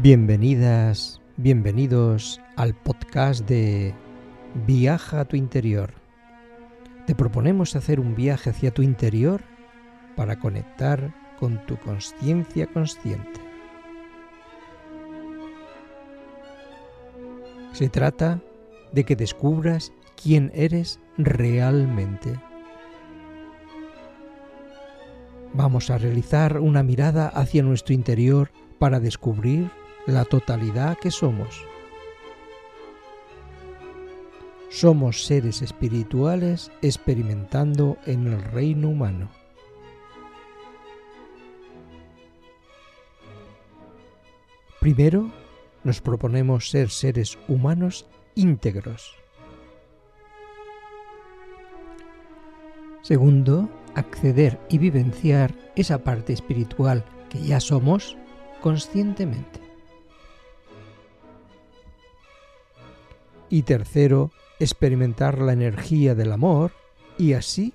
Bienvenidas, bienvenidos al podcast de Viaja a tu interior. Te proponemos hacer un viaje hacia tu interior para conectar con tu conciencia consciente. Se trata de que descubras quién eres realmente. Vamos a realizar una mirada hacia nuestro interior para descubrir la totalidad que somos. Somos seres espirituales experimentando en el reino humano. Primero, nos proponemos ser seres humanos íntegros. Segundo, acceder y vivenciar esa parte espiritual que ya somos conscientemente. Y tercero, experimentar la energía del amor y así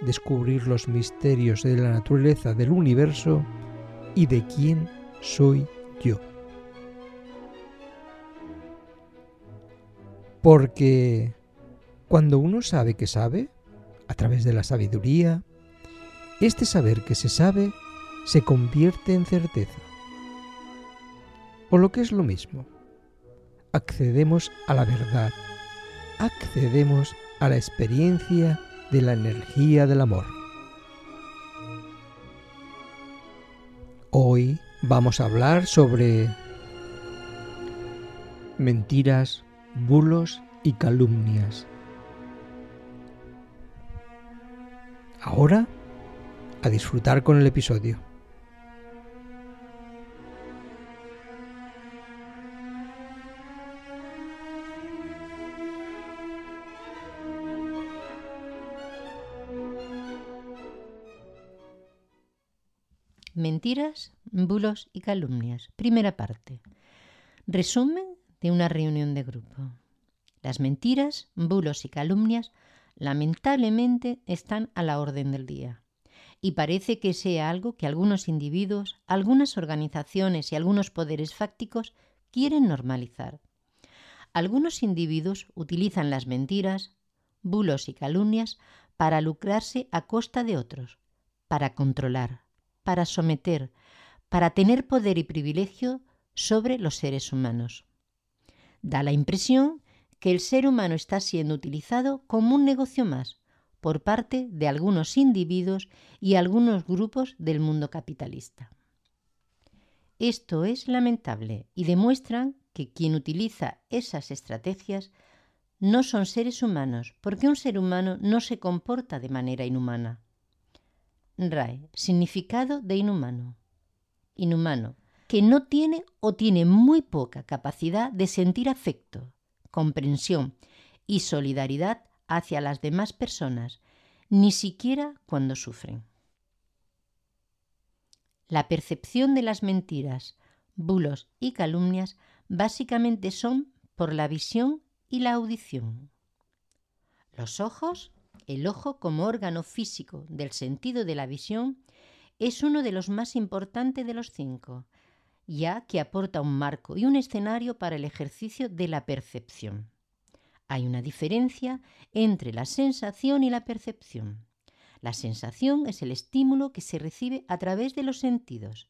descubrir los misterios de la naturaleza del universo y de quién soy yo. Porque cuando uno sabe que sabe, a través de la sabiduría, este saber que se sabe se convierte en certeza. O lo que es lo mismo, accedemos a la verdad, accedemos a la experiencia de la energía del amor. Hoy vamos a hablar sobre mentiras, bulos y calumnias. Ahora, a disfrutar con el episodio. Mentiras, bulos y calumnias. Primera parte. Resumen de una reunión de grupo. Las mentiras, bulos y calumnias lamentablemente están a la orden del día. Y parece que sea algo que algunos individuos, algunas organizaciones y algunos poderes fácticos quieren normalizar. Algunos individuos utilizan las mentiras, bulos y calumnias para lucrarse a costa de otros, para controlar, para someter, para tener poder y privilegio sobre los seres humanos. Da la impresión que el ser humano está siendo utilizado como un negocio más por parte de algunos individuos y algunos grupos del mundo capitalista. Esto es lamentable y demuestran que quien utiliza esas estrategias no son seres humanos, porque un ser humano no se comporta de manera inhumana. Significado de inhumano. Inhumano, que no tiene o tiene muy poca capacidad de sentir afecto, comprensión y solidaridad hacia las demás personas, ni siquiera cuando sufren. La percepción de las mentiras, bulos y calumnias básicamente son por la visión y la audición. Los ojos el ojo como órgano físico del sentido de la visión es uno de los más importantes de los cinco, ya que aporta un marco y un escenario para el ejercicio de la percepción. Hay una diferencia entre la sensación y la percepción. La sensación es el estímulo que se recibe a través de los sentidos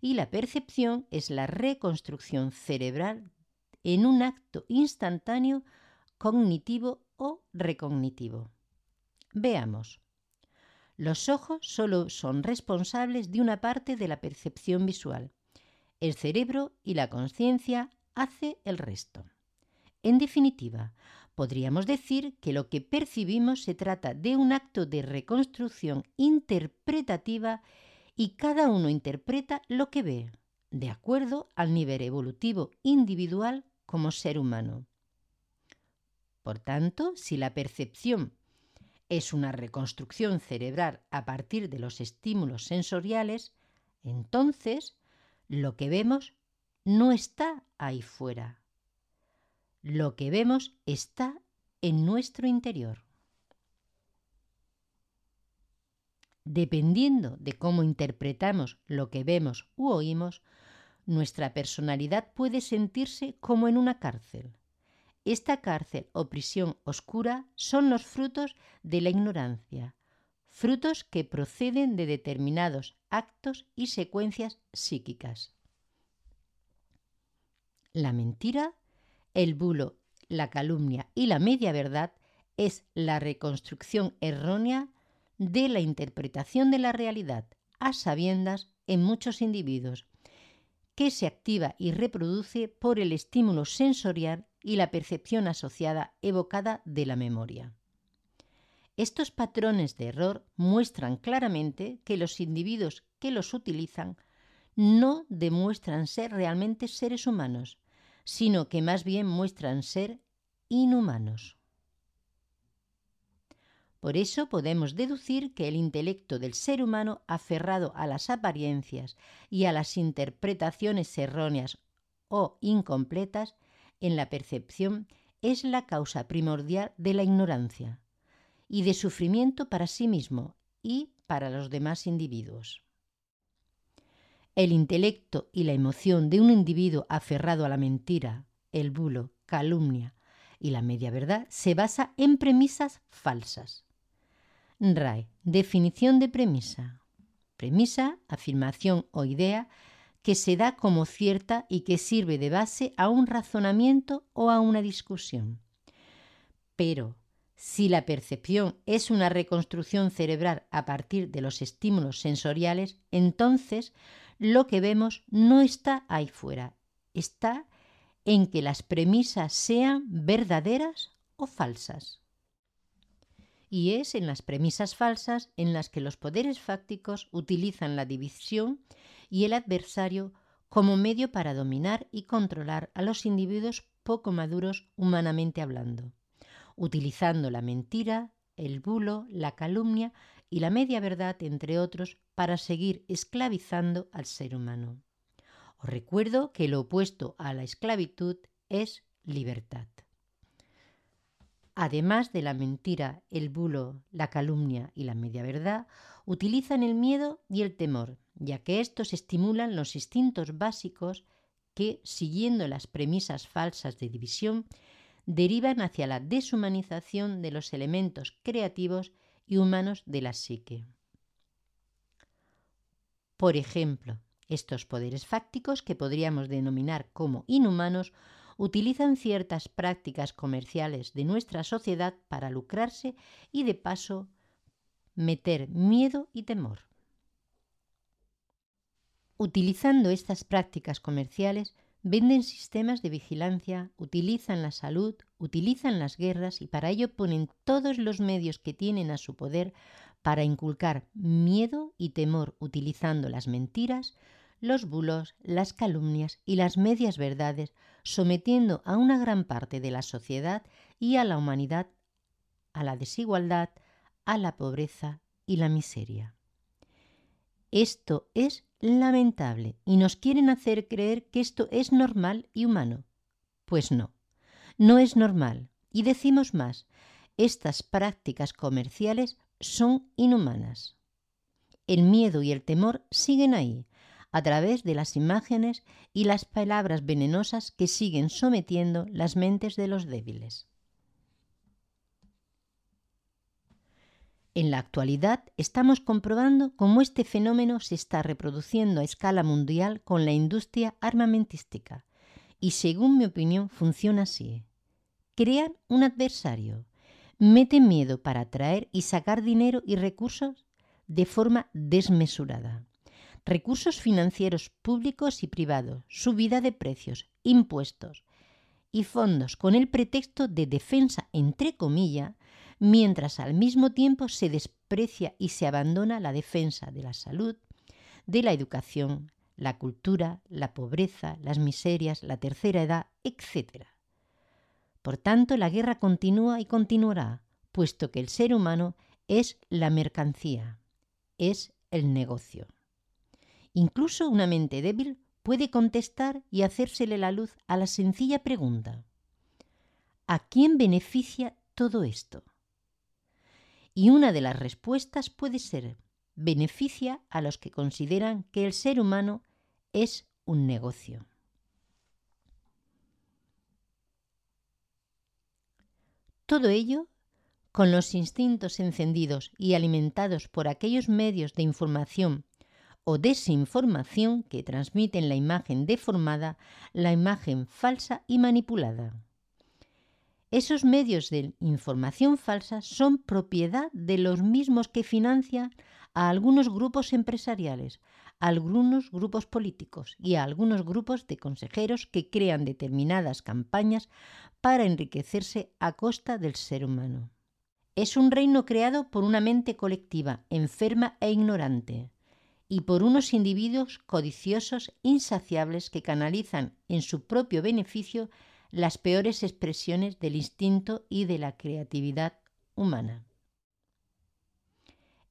y la percepción es la reconstrucción cerebral en un acto instantáneo cognitivo o recognitivo. Veamos. Los ojos solo son responsables de una parte de la percepción visual. El cerebro y la conciencia hace el resto. En definitiva, podríamos decir que lo que percibimos se trata de un acto de reconstrucción interpretativa y cada uno interpreta lo que ve, de acuerdo al nivel evolutivo individual como ser humano. Por tanto, si la percepción es una reconstrucción cerebral a partir de los estímulos sensoriales, entonces lo que vemos no está ahí fuera. Lo que vemos está en nuestro interior. Dependiendo de cómo interpretamos lo que vemos u oímos, nuestra personalidad puede sentirse como en una cárcel. Esta cárcel o prisión oscura son los frutos de la ignorancia, frutos que proceden de determinados actos y secuencias psíquicas. La mentira, el bulo, la calumnia y la media verdad es la reconstrucción errónea de la interpretación de la realidad a sabiendas en muchos individuos, que se activa y reproduce por el estímulo sensorial y la percepción asociada evocada de la memoria. Estos patrones de error muestran claramente que los individuos que los utilizan no demuestran ser realmente seres humanos, sino que más bien muestran ser inhumanos. Por eso podemos deducir que el intelecto del ser humano aferrado a las apariencias y a las interpretaciones erróneas o incompletas en la percepción es la causa primordial de la ignorancia y de sufrimiento para sí mismo y para los demás individuos. El intelecto y la emoción de un individuo aferrado a la mentira, el bulo, calumnia y la media verdad se basa en premisas falsas. RAE. Definición de premisa. Premisa, afirmación o idea que se da como cierta y que sirve de base a un razonamiento o a una discusión. Pero, si la percepción es una reconstrucción cerebral a partir de los estímulos sensoriales, entonces lo que vemos no está ahí fuera, está en que las premisas sean verdaderas o falsas y es en las premisas falsas en las que los poderes fácticos utilizan la división y el adversario como medio para dominar y controlar a los individuos poco maduros humanamente hablando, utilizando la mentira, el bulo, la calumnia y la media verdad, entre otros, para seguir esclavizando al ser humano. Os recuerdo que lo opuesto a la esclavitud es libertad además de la mentira, el bulo, la calumnia y la media verdad, utilizan el miedo y el temor, ya que estos estimulan los instintos básicos que, siguiendo las premisas falsas de división, derivan hacia la deshumanización de los elementos creativos y humanos de la psique. Por ejemplo, estos poderes fácticos, que podríamos denominar como inhumanos, utilizan ciertas prácticas comerciales de nuestra sociedad para lucrarse y de paso meter miedo y temor. Utilizando estas prácticas comerciales, venden sistemas de vigilancia, utilizan la salud, utilizan las guerras y para ello ponen todos los medios que tienen a su poder para inculcar miedo y temor utilizando las mentiras, los bulos, las calumnias y las medias verdades, sometiendo a una gran parte de la sociedad y a la humanidad a la desigualdad, a la pobreza y la miseria. Esto es lamentable y nos quieren hacer creer que esto es normal y humano. Pues no, no es normal. Y decimos más, estas prácticas comerciales son inhumanas. El miedo y el temor siguen ahí, a través de las imágenes y las palabras venenosas que siguen sometiendo las mentes de los débiles. En la actualidad estamos comprobando cómo este fenómeno se está reproduciendo a escala mundial con la industria armamentística. Y según mi opinión funciona así. Crean un adversario, meten miedo para atraer y sacar dinero y recursos de forma desmesurada. Recursos financieros públicos y privados, subida de precios, impuestos y fondos con el pretexto de defensa entre comillas, mientras al mismo tiempo se desprecia y se abandona la defensa de la salud, de la educación, la cultura, la pobreza, las miserias, la tercera edad, etc. Por tanto, la guerra continúa y continuará, puesto que el ser humano es la mercancía, es el negocio. Incluso una mente débil puede contestar y hacérsele la luz a la sencilla pregunta, ¿a quién beneficia todo esto? Y una de las respuestas puede ser, beneficia a los que consideran que el ser humano es un negocio. Todo ello con los instintos encendidos y alimentados por aquellos medios de información o desinformación que transmiten la imagen deformada, la imagen falsa y manipulada. Esos medios de información falsa son propiedad de los mismos que financian a algunos grupos empresariales, a algunos grupos políticos y a algunos grupos de consejeros que crean determinadas campañas para enriquecerse a costa del ser humano. Es un reino creado por una mente colectiva, enferma e ignorante, y por unos individuos codiciosos insaciables que canalizan en su propio beneficio las peores expresiones del instinto y de la creatividad humana.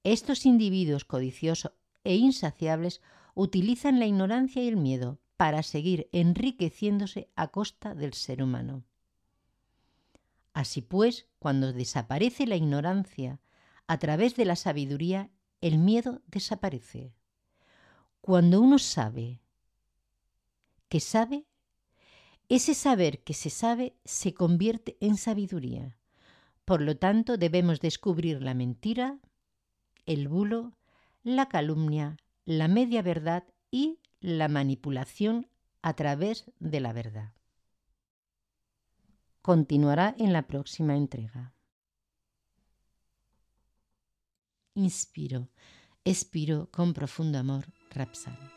Estos individuos codiciosos e insaciables utilizan la ignorancia y el miedo para seguir enriqueciéndose a costa del ser humano. Así pues, cuando desaparece la ignorancia a través de la sabiduría, el miedo desaparece. Cuando uno sabe que sabe, ese saber que se sabe se convierte en sabiduría. Por lo tanto, debemos descubrir la mentira, el bulo, la calumnia, la media verdad y la manipulación a través de la verdad continuará en la próxima entrega. Inspiro, expiro con profundo amor, Rapsal.